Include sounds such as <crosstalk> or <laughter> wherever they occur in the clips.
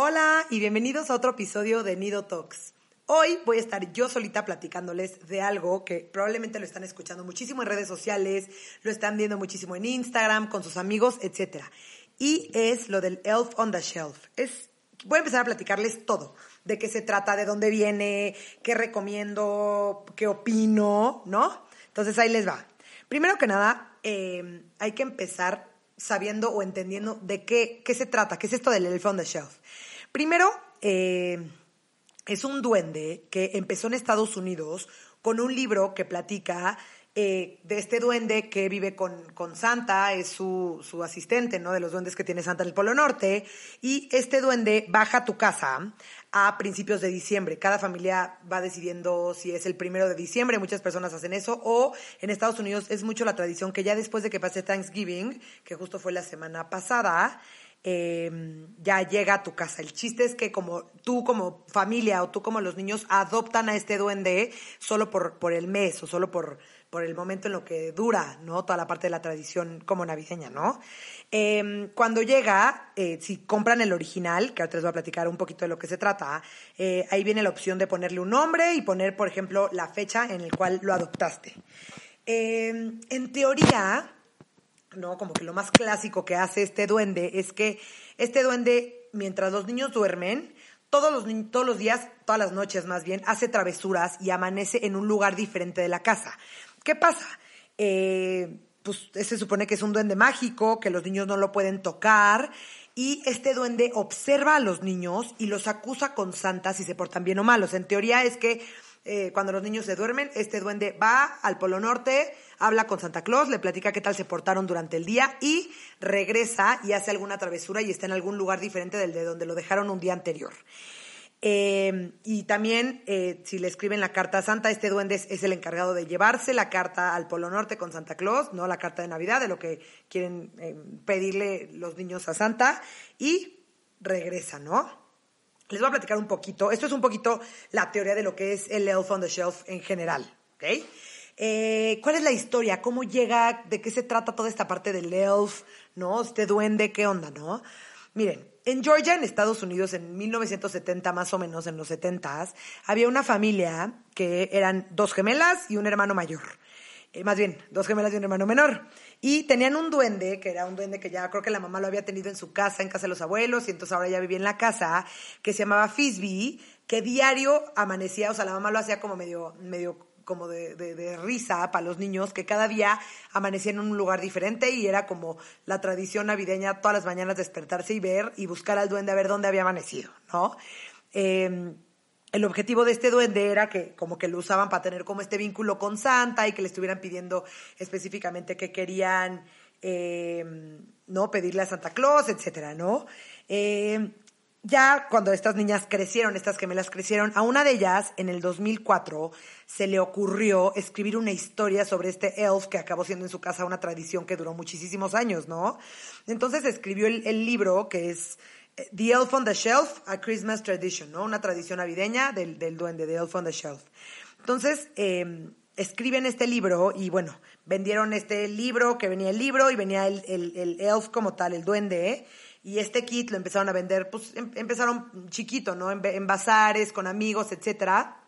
Hola y bienvenidos a otro episodio de Nido Talks. Hoy voy a estar yo solita platicándoles de algo que probablemente lo están escuchando muchísimo en redes sociales, lo están viendo muchísimo en Instagram, con sus amigos, etc. Y es lo del Elf on the Shelf. Es, voy a empezar a platicarles todo, de qué se trata, de dónde viene, qué recomiendo, qué opino, ¿no? Entonces ahí les va. Primero que nada, eh, hay que empezar sabiendo o entendiendo de qué, qué se trata, qué es esto del Elf on the Shelf. Primero, eh, es un duende que empezó en Estados Unidos con un libro que platica eh, de este duende que vive con, con Santa, es su, su, asistente, ¿no? De los duendes que tiene Santa en el Polo Norte. Y este duende baja a tu casa a principios de diciembre. Cada familia va decidiendo si es el primero de diciembre, muchas personas hacen eso, o en Estados Unidos es mucho la tradición que ya después de que pase Thanksgiving, que justo fue la semana pasada, eh, ya llega a tu casa. El chiste es que como tú como familia o tú como los niños adoptan a este duende solo por, por el mes o solo por, por el momento en lo que dura, ¿no? Toda la parte de la tradición como navideña, ¿no? Eh, cuando llega, eh, si compran el original, que ahora les voy a platicar un poquito de lo que se trata, eh, ahí viene la opción de ponerle un nombre y poner, por ejemplo, la fecha en la cual lo adoptaste. Em, en teoría, ¿no? Como que lo más clásico que hace este duende es que este duende, mientras los niños duermen, todos los, todos los días, todas las noches más bien, hace travesuras y amanece en un lugar diferente de la casa. ¿Qué pasa? Eh, pues se supone que es un duende mágico, que los niños no lo pueden tocar, y este duende observa a los niños y los acusa con Santa si se portan bien o malos. En teoría es que eh, cuando los niños se duermen, este duende va al Polo Norte, habla con Santa Claus, le platica qué tal se portaron durante el día y regresa y hace alguna travesura y está en algún lugar diferente del de donde lo dejaron un día anterior. Eh, y también, eh, si le escriben la carta a Santa, este duende es, el encargado de llevarse la carta al Polo Norte con Santa Claus, no la carta de Navidad, de lo que quieren eh, pedirle los niños a Santa, y regresa, ¿no? Les voy a platicar un poquito. Esto es un poquito la teoría de lo que es el Elf on the Shelf en general, ¿ok? ¿Cuál es la historia? ¿Cómo llega? ¿De qué se trata toda esta parte del elf? ¿No? Este duende, ¿qué onda, no? Miren, en Georgia, en Estados Unidos, en 1970 más o menos, en los 70 había una familia que eran dos gemelas y un hermano mayor. Eh, más bien, dos gemelas y un hermano menor. Y tenían un duende, que era un duende que ya creo que la mamá lo había tenido en su casa, en casa de los abuelos, y entonces ahora ya vivía en la casa, que se llamaba Fisby, que diario amanecía, o sea, la mamá lo hacía como medio, medio como de, de, risa para los niños, que cada día amanecía en un lugar diferente y era como la tradición navideña todas las mañanas despertarse y ver y buscar al duende a ver dónde había amanecido, ¿no? Em, el objetivo de este duende era que como que lo usaban para tener como este vínculo con Santa y que le estuvieran pidiendo específicamente que querían, em, ¿no? Pedirle a Santa Claus, etcétera, ¿no? Eh, ya cuando estas niñas crecieron, estas gemelas crecieron, a una de ellas, en el 2004, se le ocurrió escribir una historia sobre este elf que acabó siendo en su casa una tradición que duró muchísimos años, ¿no? Entonces escribió el, libro que es The Elf on the Shelf, a Christmas Tradition, ¿no? Una tradición navideña del, del duende, The Elf on the Shelf. Entonces, eh, escriben este libro y bueno, vendieron este libro, que venía el libro y venía el, el, el elf como tal, el duende, ¿eh? Y este kit lo empezaron a vender, pues em, empezaron chiquito, ¿no? En, bazares, con amigos, etcétera.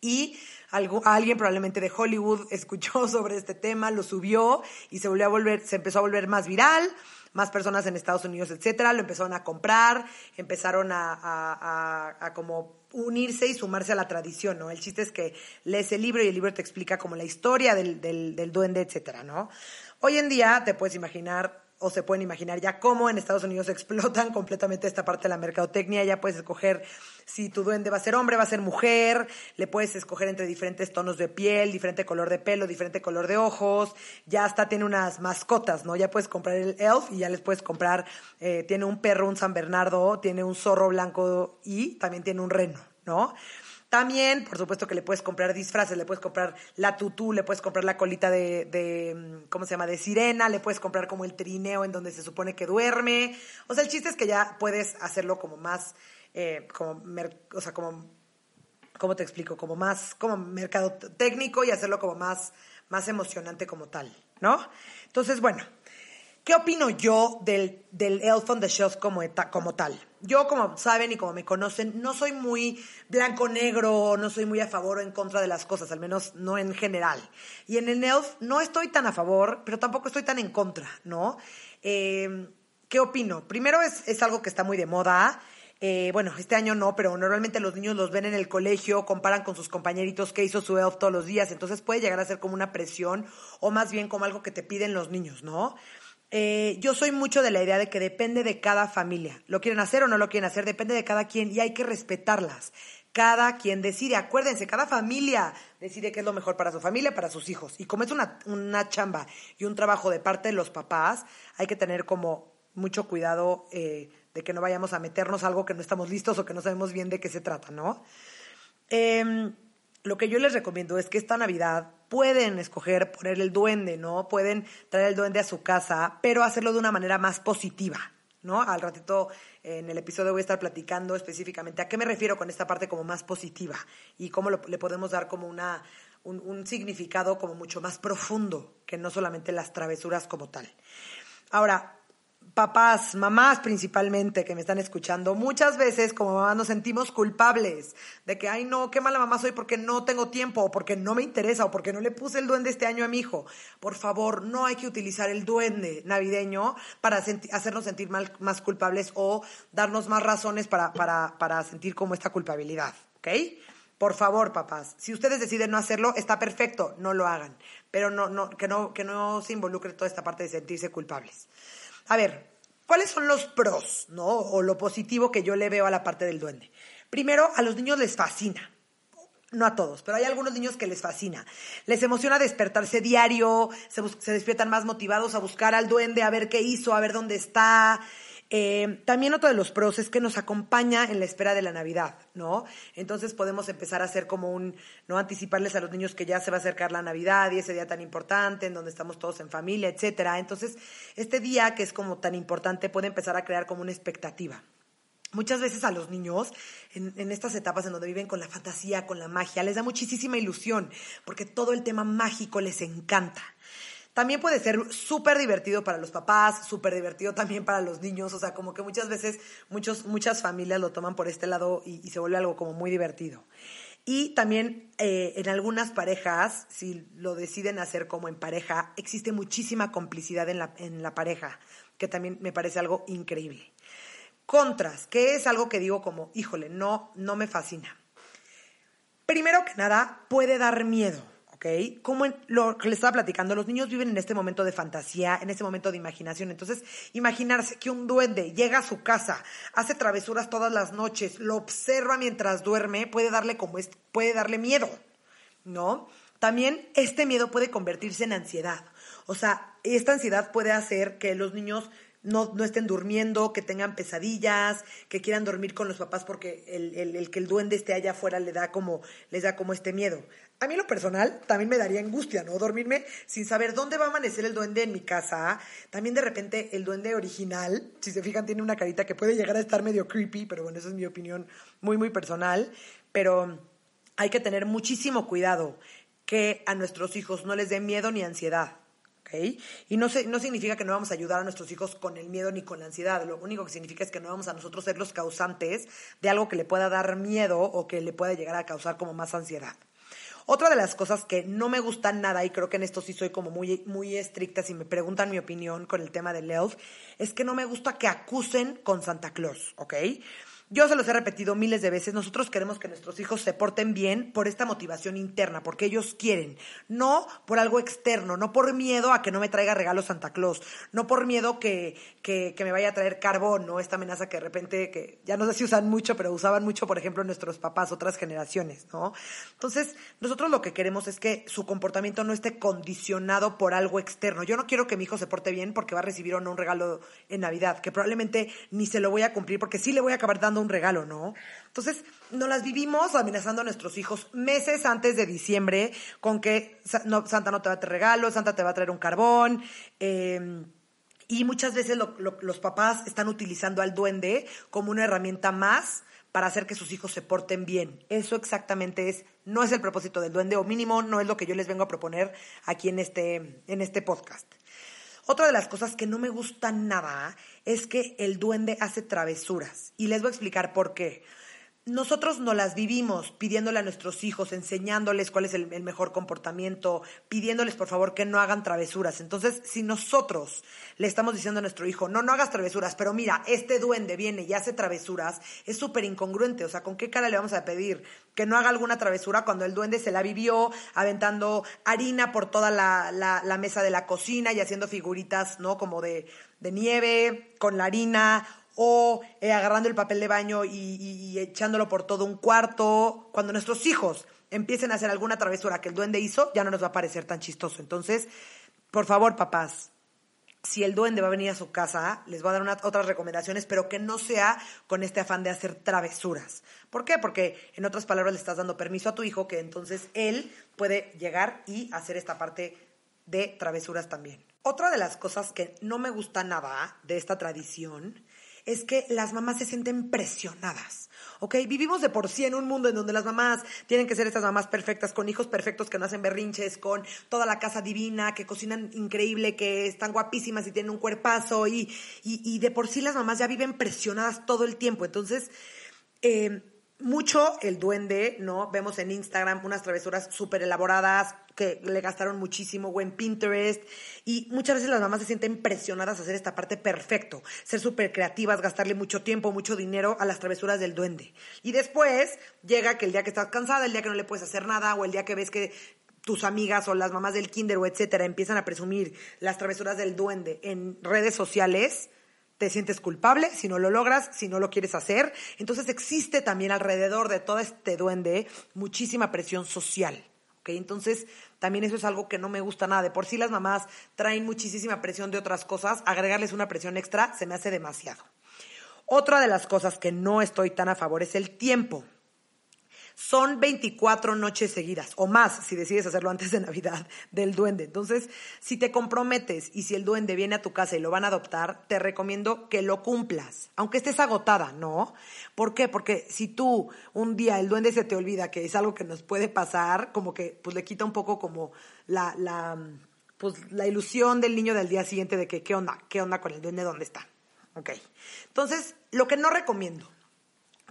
Y algo, alguien probablemente de Hollywood <laughs> escuchó sobre este tema, lo subió y se volvió a volver, se empezó a volver más viral, más personas en Estados Unidos, etcétera, lo empezaron a comprar, empezaron a, como unirse y sumarse a la tradición, ¿no? El chiste es que lees el libro y el libro te explica como la historia del, del, del duende, etcétera, ¿no? Hoy en día te puedes imaginar o se pueden imaginar ya cómo en Estados Unidos explotan <laughs> completamente esta parte de la mercadotecnia. Ya puedes escoger si tu duende va a ser hombre, va a ser mujer, le puedes escoger entre diferentes tonos de piel, diferente color de pelo, diferente color de ojos. Ya hasta tiene unas mascotas, ¿no? Ya puedes comprar el elf y ya les puedes comprar, eh, tiene un perro, un San Bernardo, tiene un zorro blanco y también tiene un reno, ¿no? También, por supuesto que le puedes comprar disfraces, le puedes comprar la tutú, le puedes comprar la colita de, de, mm, ¿cómo se llama?, de sirena, le puedes comprar como el trineo en donde se supone que duerme. O sea, el chiste es que ya puedes hacerlo como más, eh, como, o sea, como, ¿cómo te explico? Como más, como mercado técnico y hacerlo como más, más emocionante como tal, ¿no? Entonces, bueno, ¿Qué opino yo del, Elf on the Shelf como, como tal? Yo, como saben y como me conocen, no soy muy blanco-negro, no soy muy a favor o en contra de las cosas, al menos no en general. Y en el Elf no estoy tan a favor, pero tampoco estoy tan en contra, ¿no? Eh, ¿Qué opino? Primero es, es algo que está muy de moda. Eh, bueno, este año no, pero normalmente los niños los ven en el colegio, comparan con sus compañeritos que hizo su elf todos los días, entonces puede llegar a ser como una presión o más bien como algo que te piden los niños, ¿no? Eh, yo soy mucho de la idea de que depende de cada familia. Lo quieren hacer o no lo quieren hacer, depende de cada quien y hay que respetarlas. Cada quien decide, acuérdense, cada familia decide qué es lo mejor para su familia, para sus hijos. Y como es una, una chamba y un trabajo de parte de los papás, hay que tener como mucho cuidado eh, de que no vayamos a meternos algo que no estamos listos o que no sabemos bien de qué se trata, ¿no? Eh, lo que yo les recomiendo es que esta Navidad pueden escoger poner el duende, ¿no? Pueden traer el duende a su casa, pero hacerlo de una manera más positiva, ¿no? Al ratito en el episodio voy a estar platicando específicamente a qué me refiero con esta parte como más positiva y cómo le podemos dar como una, un, un significado como mucho más profundo que no solamente las travesuras como tal. Ahora, papás, mamás principalmente que me están escuchando, muchas veces como mamás nos sentimos culpables de que, ay no, qué mala mamá soy porque no tengo tiempo o porque no me interesa o porque no le puse el duende este año a mi hijo. Por favor, no hay que utilizar el duende navideño para hacernos sentir más culpables o darnos más razones para, para, para sentir como esta culpabilidad, ¿ok? Por favor, papás, si ustedes deciden no hacerlo, está perfecto, no lo hagan, pero no, no, que, no, que no se involucre toda esta parte de sentirse culpables. A ver, ¿cuáles son los pros, no? O lo positivo que yo le veo a la parte del duende. Primero, a los niños les fascina. No a todos, pero hay algunos niños que les fascina. Les emociona despertarse diario, se, se despiertan más motivados a buscar al duende, a ver qué hizo, a ver dónde está. Eh, también otro de los pros es que nos acompaña en la espera de la Navidad, ¿no? Entonces podemos empezar a hacer como un, ¿no? Anticiparles a los niños que ya se va a acercar la Navidad y ese día tan importante en donde estamos todos en familia, etcétera. Entonces, este día que es como tan importante puede empezar a crear como una expectativa. Muchas veces a los niños, en, en, estas etapas en donde viven con la fantasía, con la magia, les da muchísima ilusión, porque todo el tema mágico les encanta. También puede ser súper divertido para los papás, súper divertido también para los niños, o sea, como que muchas veces muchos, muchas familias lo toman por este lado y, se vuelve algo como muy divertido. Y también eh, en algunas parejas, si lo deciden hacer como en pareja, existe muchísima complicidad en la, en la pareja, que también me parece algo increíble. Contras, que es algo que digo como, híjole, no, no me fascina. Primero que nada, puede dar miedo. ¿Ok? Como lo que les estaba platicando, los niños viven en este momento de fantasía, en este momento de imaginación. Entonces, imaginarse que un duende llega a su casa, hace travesuras todas las noches, lo observa mientras duerme, puede darle como es, puede darle miedo, ¿no? También este miedo puede convertirse en ansiedad. O sea, esta ansiedad puede hacer que los niños no, no, estén durmiendo, que tengan pesadillas, que quieran dormir con los papás porque el, el, que el duende esté allá afuera le da como, les da como este miedo. A mí lo personal también me daría angustia, ¿no? Dormirme sin saber dónde va a amanecer el duende en mi casa. También de repente el duende original, si se fijan, tiene una carita que puede llegar a estar medio creepy, pero bueno, esa es mi opinión muy, muy personal. Pero hay que tener muchísimo cuidado que a nuestros hijos no les dé miedo ni ansiedad. Y no, se, no significa que no vamos a ayudar a nuestros hijos con el miedo ni con la ansiedad. Lo único que significa es que no vamos a nosotros ser los causantes de algo que le pueda dar miedo o que le pueda llegar a causar como más ansiedad. Otra de las cosas que no me gustan nada, y creo que en esto sí soy como muy, muy estricta si me preguntan mi opinión con el tema del elf, es que no me gusta que acusen con Santa Claus, ¿ok? Yo se los he repetido miles de veces, nosotros queremos que nuestros hijos se porten bien por esta motivación interna, porque ellos quieren, no por algo externo, no por miedo a que no me traiga regalos Santa Claus, no por miedo que, que, me vaya a traer carbón, ¿no? Esta amenaza que de repente, que ya no sé si usan mucho, pero usaban mucho, por ejemplo, nuestros papás, otras generaciones, ¿no? Entonces, nosotros lo que queremos es que su comportamiento no esté condicionado por algo externo. Yo no quiero que mi hijo se porte bien porque va a recibir o no un regalo en Navidad, que probablemente ni se lo voy a cumplir porque sí le voy a acabar dando un regalo, ¿no? Entonces, nos las vivimos amenazando a nuestros hijos meses antes de diciembre con que Santa no te va a traer regalo, Santa te va a traer un carbón. Em, y muchas veces los papás están utilizando al duende como una herramienta más para hacer que sus hijos se porten bien. Eso exactamente es, no es el propósito del duende, o mínimo no es lo que yo les vengo a proponer aquí en este, en este podcast. Otra de las cosas que no me gusta nada es que el duende hace travesuras. Y les voy a explicar por qué nosotros no las vivimos pidiéndole a nuestros hijos, enseñándoles cuál es el, mejor comportamiento, pidiéndoles por favor que no hagan travesuras. Entonces, si nosotros le estamos diciendo a nuestro hijo, no, no hagas travesuras, pero mira, este duende viene y hace travesuras, es súper incongruente. O sea, ¿con qué cara le vamos a pedir que no haga alguna travesura cuando el duende se la vivió aventando harina por toda la, la, mesa de la cocina y haciendo figuritas, ¿no? Como de nieve, con la harina o eh, agarrando el papel de baño y, echándolo por todo un cuarto. Cuando nuestros hijos empiecen a hacer alguna travesura que el duende hizo, ya no nos va a parecer tan chistoso. Entonces, por favor, papás, si el duende va a venir a su casa, les voy a dar otras recomendaciones, pero que no sea con este afán de hacer travesuras. ¿Por qué? Porque en otras palabras le estás dando permiso a tu hijo que entonces él puede llegar y hacer esta parte de travesuras también. Otra de las cosas que no me gusta nada de esta tradición es que las mamás se sienten presionadas. ¿ok? Vivimos de por sí en un mundo en donde las mamás tienen que ser estas mamás perfectas, con hijos perfectos que no hacen berrinches, con toda la casa divina, que cocinan increíble, que están guapísimas y tienen un cuerpazo, y, y, de por sí las mamás ya viven presionadas todo el tiempo. Entonces, eh, mucho el duende, ¿no? Vemos en Instagram unas travesuras súper elaboradas que le gastaron muchísimo o en Pinterest y muchas veces las mamás se sienten presionadas a hacer esta parte perfecto, ser súper creativas, gastarle mucho tiempo, mucho dinero a las travesuras del duende. Y después llega que el día que estás cansada, el día que no le puedes hacer nada o el día que ves que tus amigas o las mamás del kinder o etcétera empiezan a presumir las travesuras del duende en redes sociales, te sientes culpable si no lo logras, si no lo quieres hacer. Entonces existe también alrededor de todo este duende muchísima presión social. ¿ok? Entonces también eso es algo que no me gusta nada. De por sí las mamás traen muchísima presión de otras cosas, agregarles una presión extra se me hace demasiado. Otra de las cosas que no estoy tan a favor es el tiempo. Son 24 noches seguidas o más si decides hacerlo antes de Navidad <laughs> del duende. Entonces, si te comprometes y si el duende viene a tu casa y lo van a adoptar, te recomiendo que lo cumplas, aunque estés agotada, ¿no? ¿Por qué? Porque si tú un día el duende se te olvida que es algo que nos puede pasar, como que pues le quita un poco como la, la pues la ilusión del niño del día siguiente de que qué onda, qué onda con el duende, dónde está. Ok. Entonces, lo que no recomiendo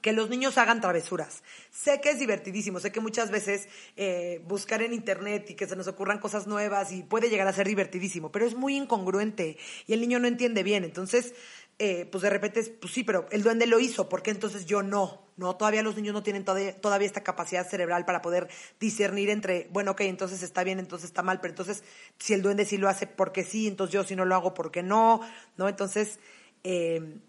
que los niños hagan travesuras. Sé que es divertidísimo, sé que muchas veces eh, buscar en internet y que se nos ocurran cosas nuevas y puede llegar a ser divertidísimo, pero es muy incongruente y el niño no entiende bien. Entonces, eh, pues de repente, pues sí, pero el duende lo hizo, ¿por qué entonces yo no? No, todavía los niños no tienen todavía, todavía esta capacidad cerebral para poder discernir entre, bueno, ok, entonces está bien, entonces está mal, pero entonces si el duende sí lo hace, porque sí? Entonces yo si no lo hago, porque no? ¿No? Entonces, eh,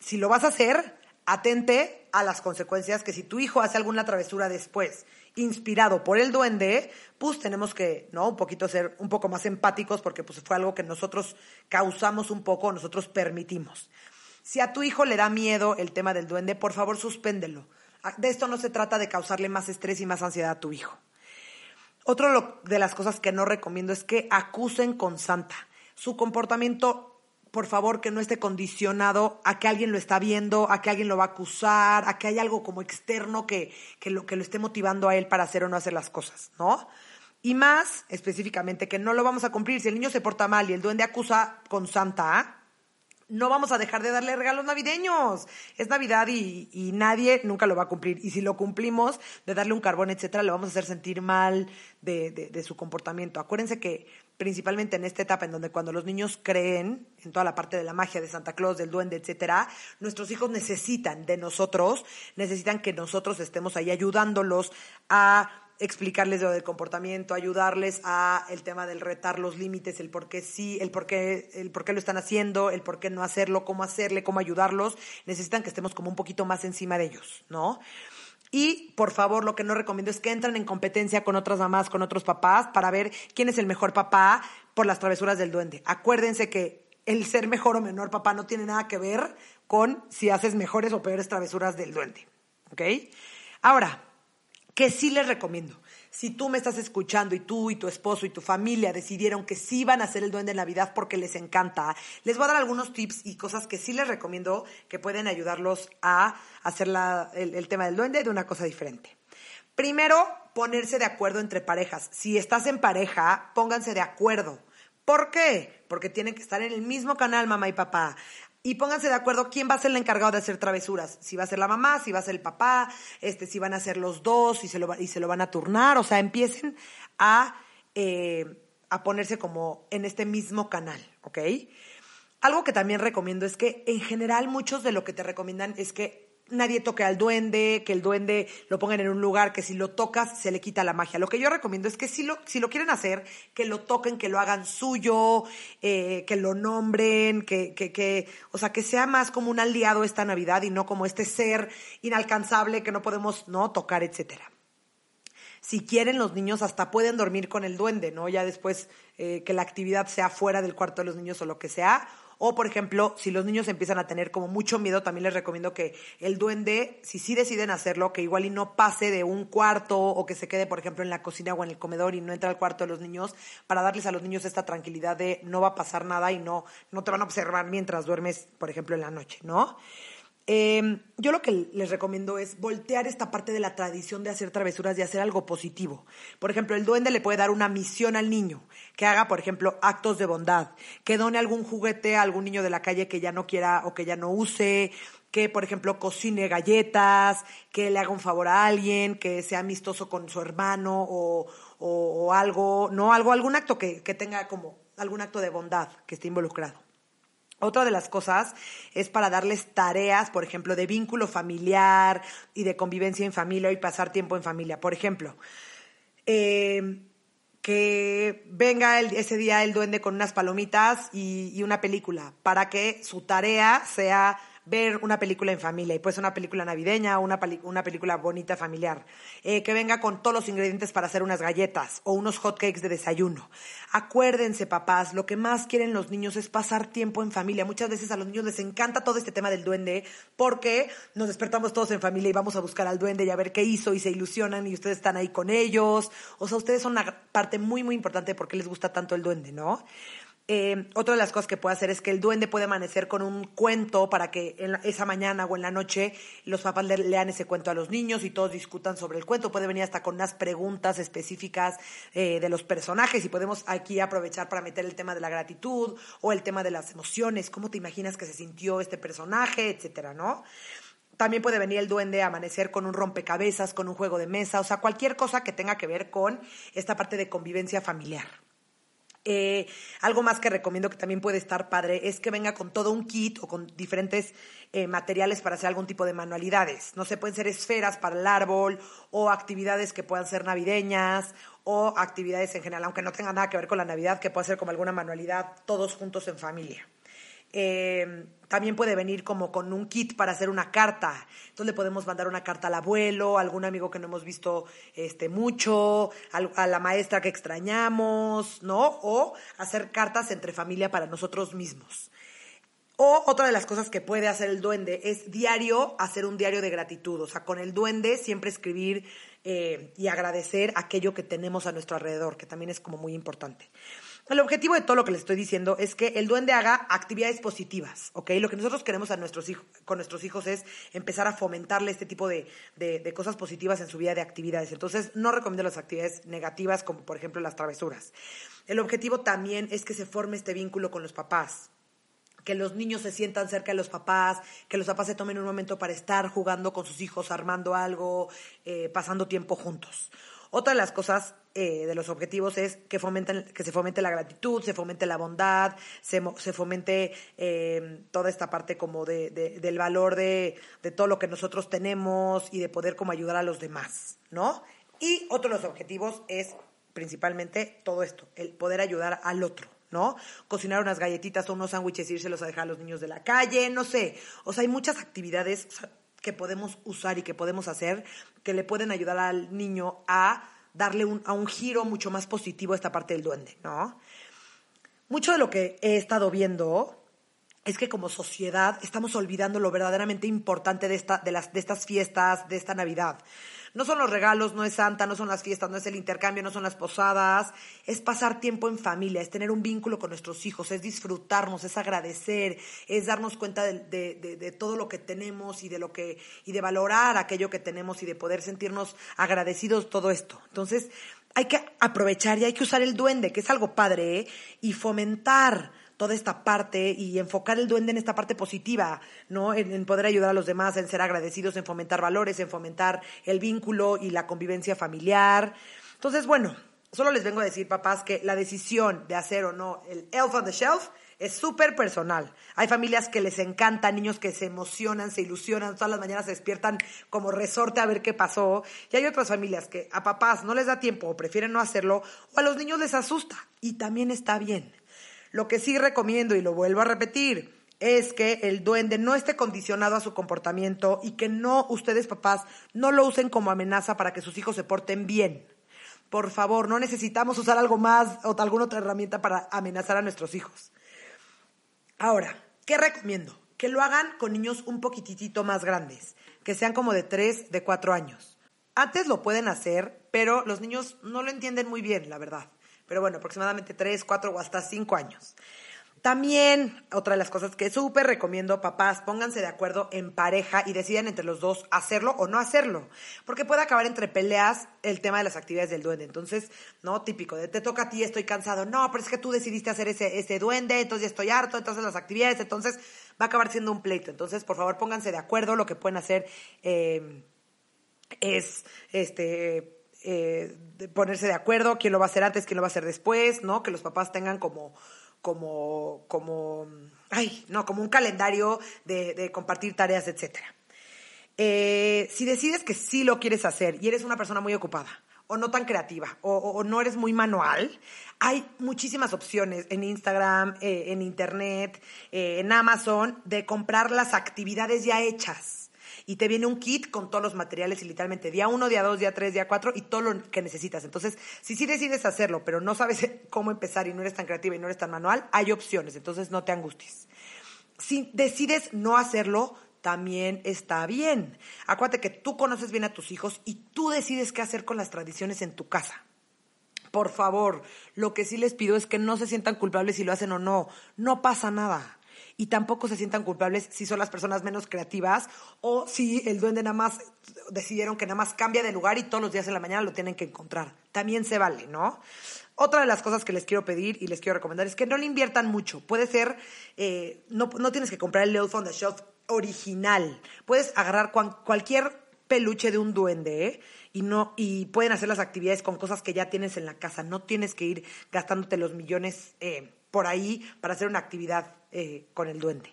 si lo vas a hacer, atente a las consecuencias que si tu hijo hace alguna travesura después, inspirado por el duende, pues tenemos que, ¿no? Un poquito ser un poco más empáticos porque pues fue algo que nosotros causamos un poco, nosotros permitimos. Si a tu hijo le da miedo el tema del duende, por favor suspéndelo. Ah, de esto no se trata de causarle más estrés y más ansiedad a tu hijo. Otro de las cosas que no recomiendo es que acusen con Santa. Su comportamiento por favor, que no esté condicionado a que alguien lo está viendo, a que alguien lo va a acusar, a que hay algo como externo que, lo, que lo esté motivando a él para hacer o no hacer las cosas, ¿no? Y más específicamente que no lo vamos a cumplir. Si el niño se porta mal y el duende acusa con Santa, no vamos a dejar de darle regalos navideños. Es Navidad y, nadie nunca lo va a cumplir. Y si lo cumplimos, de darle un carbón, etcétera, le vamos a hacer sentir mal de, de, su comportamiento. Acuérdense que principalmente en esta etapa en donde cuando los niños creen en toda la parte de la magia de Santa Claus, del duende, etcétera, nuestros hijos necesitan de nosotros, necesitan que nosotros estemos ahí ayudándolos a explicarles lo del comportamiento, ayudarles a el tema del retar los límites, el por qué sí, el por qué, el por qué lo están haciendo, el por qué no hacerlo, cómo hacerle, cómo ayudarlos. Necesitan que estemos como un poquito más encima de ellos, ¿no? Y por favor, lo que no recomiendo es que entren en competencia con otras mamás, con otros papás, para ver quién es el mejor papá por las travesuras del duende. Acuérdense que el ser mejor o menor papá no tiene nada que ver con si haces mejores o peores travesuras del duende. ¿Ok? Ahora, ¿qué sí les recomiendo? Si tú me estás escuchando y tú y tu esposo y tu familia decidieron que sí van a hacer el duende de Navidad porque les encanta, les voy a dar algunos tips y cosas que sí les recomiendo que pueden ayudarlos a hacer el, el tema del duende de una cosa diferente. Primero, ponerse de acuerdo entre parejas. Si estás en pareja, pónganse de acuerdo. ¿Por qué? Porque tienen que estar en el mismo canal, mamá y papá y pónganse de acuerdo quién va a ser el encargado de hacer travesuras. Si va a ser la mamá, si va a ser el papá, este, si van a ser los dos y se lo, y se lo van a turnar. O sea, empiecen a, eh, a ponerse como en este mismo canal, ¿ok? Algo que también recomiendo es que en general muchos de lo que te recomiendan es que nadie toque al duende, que el duende lo pongan en un lugar que si lo tocas se le quita la magia. Lo que yo recomiendo es que si lo, si lo quieren hacer, que lo toquen, que lo hagan suyo, eh, que lo nombren, que, que, que, o sea, que sea más como un aliado esta Navidad y no como este ser inalcanzable que no podemos, ¿no? Tocar, etcétera. Si quieren los niños hasta pueden dormir con el duende, ¿no? Ya después eh, que la actividad sea fuera del cuarto de los niños o lo que sea, o, por ejemplo, si los niños empiezan a tener como mucho miedo, también les recomiendo que el duende, si sí deciden hacerlo, que igual y no pase de un cuarto o que se quede, por ejemplo, en la cocina o en el comedor y no entre al cuarto de los niños, para darles a los niños esta tranquilidad de no va a pasar nada y no, no te van a observar mientras duermes, por ejemplo, en la noche, ¿no? Em, yo lo que les recomiendo es voltear esta parte de la tradición de hacer travesuras y hacer algo positivo. Por ejemplo, el duende le puede dar una misión al niño, que haga, por ejemplo, actos de bondad, que done algún juguete a algún niño de la calle que ya no quiera o que ya no use, que, por ejemplo, cocine galletas, que le haga un favor a alguien, que sea amistoso con su hermano o, o, algo, no, algo, algún acto que, que tenga como algún acto de bondad que esté involucrado. Otra de las cosas es para darles tareas, por ejemplo, de vínculo familiar y de convivencia en familia y pasar tiempo en familia. Por ejemplo, eh, que venga ese día el duende con unas palomitas y una película, para que su tarea sea ver una película en familia, y puede ser una película navideña una, una película bonita familiar, eh, que venga con todos los ingredientes para hacer unas galletas o unos hot cakes de desayuno. Acuérdense, papás, lo que más quieren los niños es pasar tiempo en familia. Muchas veces a los niños les encanta todo este tema del duende porque nos despertamos todos en familia y vamos a buscar al duende y a ver qué hizo y se ilusionan y ustedes están ahí con ellos. O sea, ustedes son una parte muy, muy importante porque les gusta tanto el duende, ¿no? Eh, otra de las cosas que puede hacer es que el duende puede amanecer con un cuento para que en esa mañana o en la noche los papás lean ese cuento a los niños y todos discutan sobre el cuento. Puede venir hasta con unas preguntas específicas eh, de los personajes y podemos aquí aprovechar para meter el tema de la gratitud o el tema de las emociones, cómo te imaginas que se sintió este personaje, etcétera, ¿no? También puede venir el duende a amanecer con un rompecabezas, con un juego de mesa, o sea, cualquier cosa que tenga que ver con esta parte de convivencia familiar. Eh, algo más que recomiendo que también puede estar padre es que venga con todo un kit o con diferentes eh, materiales para hacer algún tipo de manualidades. No sé, pueden ser esferas para el árbol o actividades que puedan ser navideñas o actividades en general, aunque no tenga nada que ver con la Navidad, que pueda ser como alguna manualidad todos juntos en familia. Eh, también puede venir como con un kit para hacer una carta. Entonces podemos mandar una carta al abuelo, a algún amigo que no hemos visto este, mucho, a la maestra que extrañamos, ¿no? O hacer cartas entre familia para nosotros mismos. O otra de las cosas que puede hacer el duende es diario hacer un diario de gratitud. O sea, con el duende siempre escribir eh, y agradecer aquello que tenemos a nuestro alrededor, que también es como muy importante. El objetivo de todo lo que les estoy diciendo es que el duende haga actividades positivas, ¿ok? Lo que nosotros queremos a nuestros hijos, con nuestros hijos es empezar a fomentarle este tipo de, de, cosas positivas en su vida de actividades. Entonces, no recomiendo las actividades negativas, como por ejemplo las travesuras. El objetivo también es que se forme este vínculo con los papás, que los niños se sientan cerca de los papás, que los papás se tomen un momento para estar jugando con sus hijos, armando algo, eh, pasando tiempo juntos. Otra de las cosas eh, de los objetivos es que, fomenten, que se fomente la gratitud, se fomente la bondad, se, se fomente eh, toda esta parte como de, del valor de, de, todo lo que nosotros tenemos y de poder como ayudar a los demás, ¿no? Y otro de los objetivos es principalmente todo esto, el poder ayudar al otro. ¿no? Cocinar unas galletitas o unos sándwiches irse a dejar a los niños de la calle, no sé. O sea, hay muchas actividades que podemos usar y que podemos hacer que le pueden ayudar al niño a darle un, a un giro mucho más positivo a esta parte del duende, ¿no? Mucho de lo que he estado viendo es que como sociedad estamos olvidando lo verdaderamente importante de, esta, de, las, de estas fiestas, de esta Navidad. No son los regalos, no es Santa, no son las fiestas, no es el intercambio, no son las posadas. Es pasar tiempo en familia, es tener un vínculo con nuestros hijos, es disfrutarnos, es agradecer, es darnos cuenta de, de, de, todo lo que tenemos y de lo que y de valorar aquello que tenemos y de poder sentirnos agradecidos todo esto. Entonces hay que aprovechar y hay que usar el duende, que es algo padre, ¿eh? y fomentar toda esta parte y enfocar el duende en esta parte positiva, ¿no? En, poder ayudar a los demás, en ser agradecidos, en fomentar valores, en fomentar el vínculo y la convivencia familiar. Entonces, bueno, solo les vengo a decir, papás, que la decisión de hacer o no el Elf on the Shelf es súper personal. Hay familias que les encanta, niños que se emocionan, se ilusionan, todas las mañanas se despiertan como resorte a ver qué pasó. Y hay otras familias que a papás no les da tiempo o prefieren no hacerlo, o a los niños les asusta. Y también está bien. Lo que sí recomiendo, y lo vuelvo a repetir, es que el duende no esté condicionado a su comportamiento y que no ustedes papás no lo usen como amenaza para que sus hijos se porten bien. Por favor, no necesitamos usar algo más o alguna otra herramienta para amenazar a nuestros hijos. Ahora, ¿qué recomiendo? Que lo hagan con niños un poquitito más grandes, que sean como de 3, de 4 años. Antes lo pueden hacer, pero los niños no lo entienden muy bien, la verdad pero bueno, aproximadamente 3, 4 o hasta 5 años. También, otra de las cosas que súper recomiendo, papás, pónganse de acuerdo en pareja y decidan entre los dos hacerlo o no hacerlo. Porque puede acabar entre peleas el tema de las actividades del duende. Entonces, no típico, de te toca a ti, estoy cansado. No, pero es que tú decidiste hacer ese, ese duende, entonces ya estoy harto, entonces las actividades, entonces va a acabar siendo un pleito. Entonces, por favor, pónganse de acuerdo. Lo que pueden hacer eh, es, este eh, ponerse de acuerdo, quién lo va a hacer antes, quién lo va a hacer después, ¿no? Que los papás tengan como, como, como, ay, no, como un calendario de, compartir tareas, etcétera. Eh, si decides que sí lo quieres hacer y eres una persona muy ocupada, o no tan creativa, o, no eres muy manual, hay muchísimas opciones en Instagram, eh, en Internet, en Amazon, de comprar las actividades ya hechas y te viene un kit con todos los materiales y literalmente día uno, día dos, día tres, día cuatro y todo lo que necesitas. Entonces, si sí decides hacerlo, pero no sabes <laughs> cómo empezar y no eres tan creativa y no eres tan manual, hay opciones, entonces no te angusties. Si decides no hacerlo, también está bien. Acuérdate que tú conoces bien a tus hijos y tú decides qué hacer con las tradiciones en tu casa. Por favor, lo que sí les pido es que no se sientan culpables si lo hacen o no. No pasa nada y tampoco se sientan culpables si son las personas menos creativas o si el duende nada más decidieron que nada más cambia de lugar y todos los días en la mañana lo tienen que encontrar. También se vale, ¿no? Otra de las cosas que les quiero pedir y les quiero recomendar es que no le inviertan mucho. Puede ser, eh, no, no tienes que comprar el Elf on the Shelf original. Puedes agarrar cualquier peluche de un duende, ¿eh? y no y pueden hacer las actividades con cosas que ya tienes en la casa. No tienes que ir gastándote los millones eh, por ahí para hacer una actividad eh, con el duende.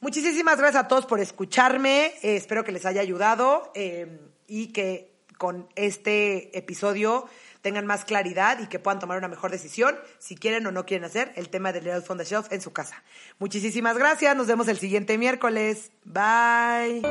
Muchísimas gracias a todos por escucharme. Eh, espero que les haya ayudado eh, y que con este episodio tengan más claridad y que puedan tomar una mejor decisión si quieren o no quieren hacer el tema del Little Fund Shelf en su casa. Muchísimas gracias. Nos vemos el siguiente miércoles. Bye.